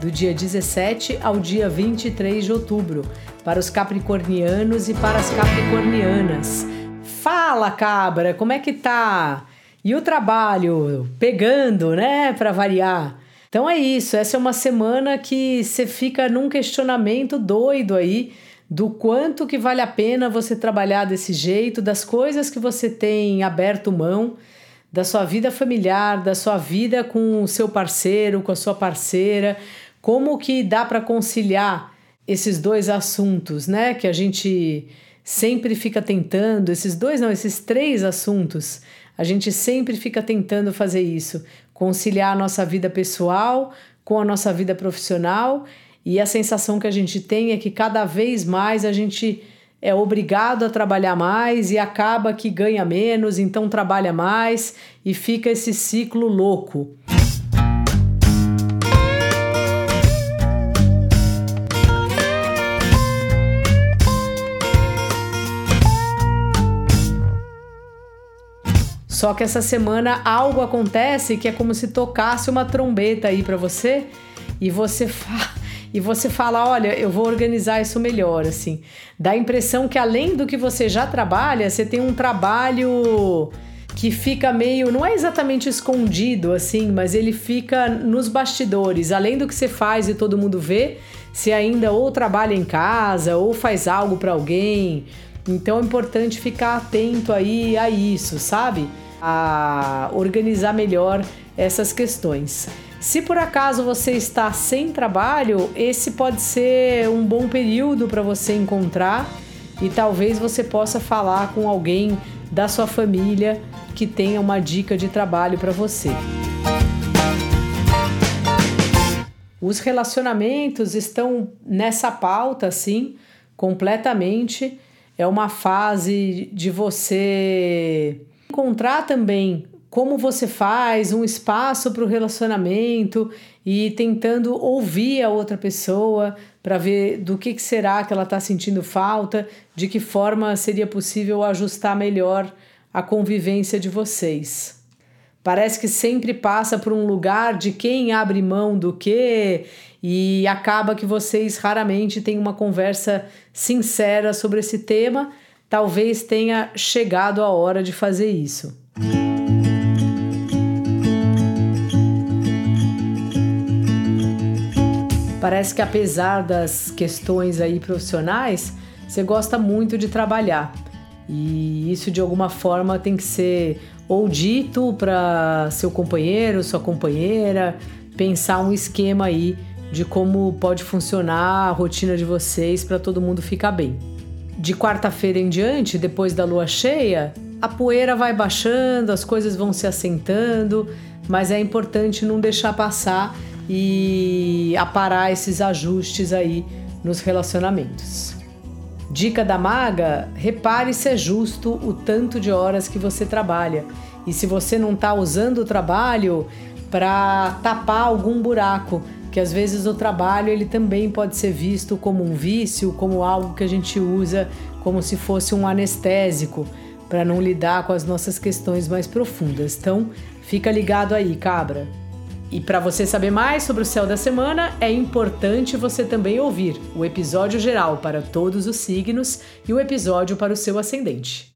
do dia 17 ao dia 23 de outubro, para os capricornianos e para as capricornianas. Fala, cabra, como é que tá? E o trabalho pegando, né, para variar. Então é isso, essa é uma semana que você fica num questionamento doido aí do quanto que vale a pena você trabalhar desse jeito, das coisas que você tem aberto mão, da sua vida familiar, da sua vida com o seu parceiro, com a sua parceira, como que dá para conciliar esses dois assuntos, né? Que a gente sempre fica tentando, esses dois não, esses três assuntos, a gente sempre fica tentando fazer isso, conciliar a nossa vida pessoal com a nossa vida profissional, e a sensação que a gente tem é que cada vez mais a gente é obrigado a trabalhar mais e acaba que ganha menos, então trabalha mais e fica esse ciclo louco. Só que essa semana algo acontece que é como se tocasse uma trombeta aí para você e você fa e você fala, olha, eu vou organizar isso melhor, assim. Dá a impressão que além do que você já trabalha, você tem um trabalho que fica meio, não é exatamente escondido assim, mas ele fica nos bastidores. Além do que você faz e todo mundo vê, você ainda ou trabalha em casa ou faz algo para alguém. Então é importante ficar atento aí a isso, sabe? A organizar melhor essas questões. Se por acaso você está sem trabalho, esse pode ser um bom período para você encontrar e talvez você possa falar com alguém da sua família que tenha uma dica de trabalho para você. Os relacionamentos estão nessa pauta, sim, completamente. É uma fase de você encontrar também como você faz um espaço para o relacionamento e tentando ouvir a outra pessoa para ver do que, que será que ela está sentindo falta, de que forma seria possível ajustar melhor a convivência de vocês. Parece que sempre passa por um lugar de quem abre mão do que e acaba que vocês raramente têm uma conversa sincera sobre esse tema talvez tenha chegado a hora de fazer isso. Parece que apesar das questões aí profissionais, você gosta muito de trabalhar. E isso de alguma forma tem que ser ou dito para seu companheiro, sua companheira, pensar um esquema aí de como pode funcionar a rotina de vocês para todo mundo ficar bem de quarta-feira em diante, depois da lua cheia, a poeira vai baixando, as coisas vão se assentando, mas é importante não deixar passar e aparar esses ajustes aí nos relacionamentos. Dica da maga: repare se é justo o tanto de horas que você trabalha. E se você não está usando o trabalho para tapar algum buraco, que às vezes o trabalho ele também pode ser visto como um vício, como algo que a gente usa como se fosse um anestésico para não lidar com as nossas questões mais profundas. Então, fica ligado aí, cabra. E para você saber mais sobre o céu da semana, é importante você também ouvir o episódio geral para todos os signos e o episódio para o seu ascendente.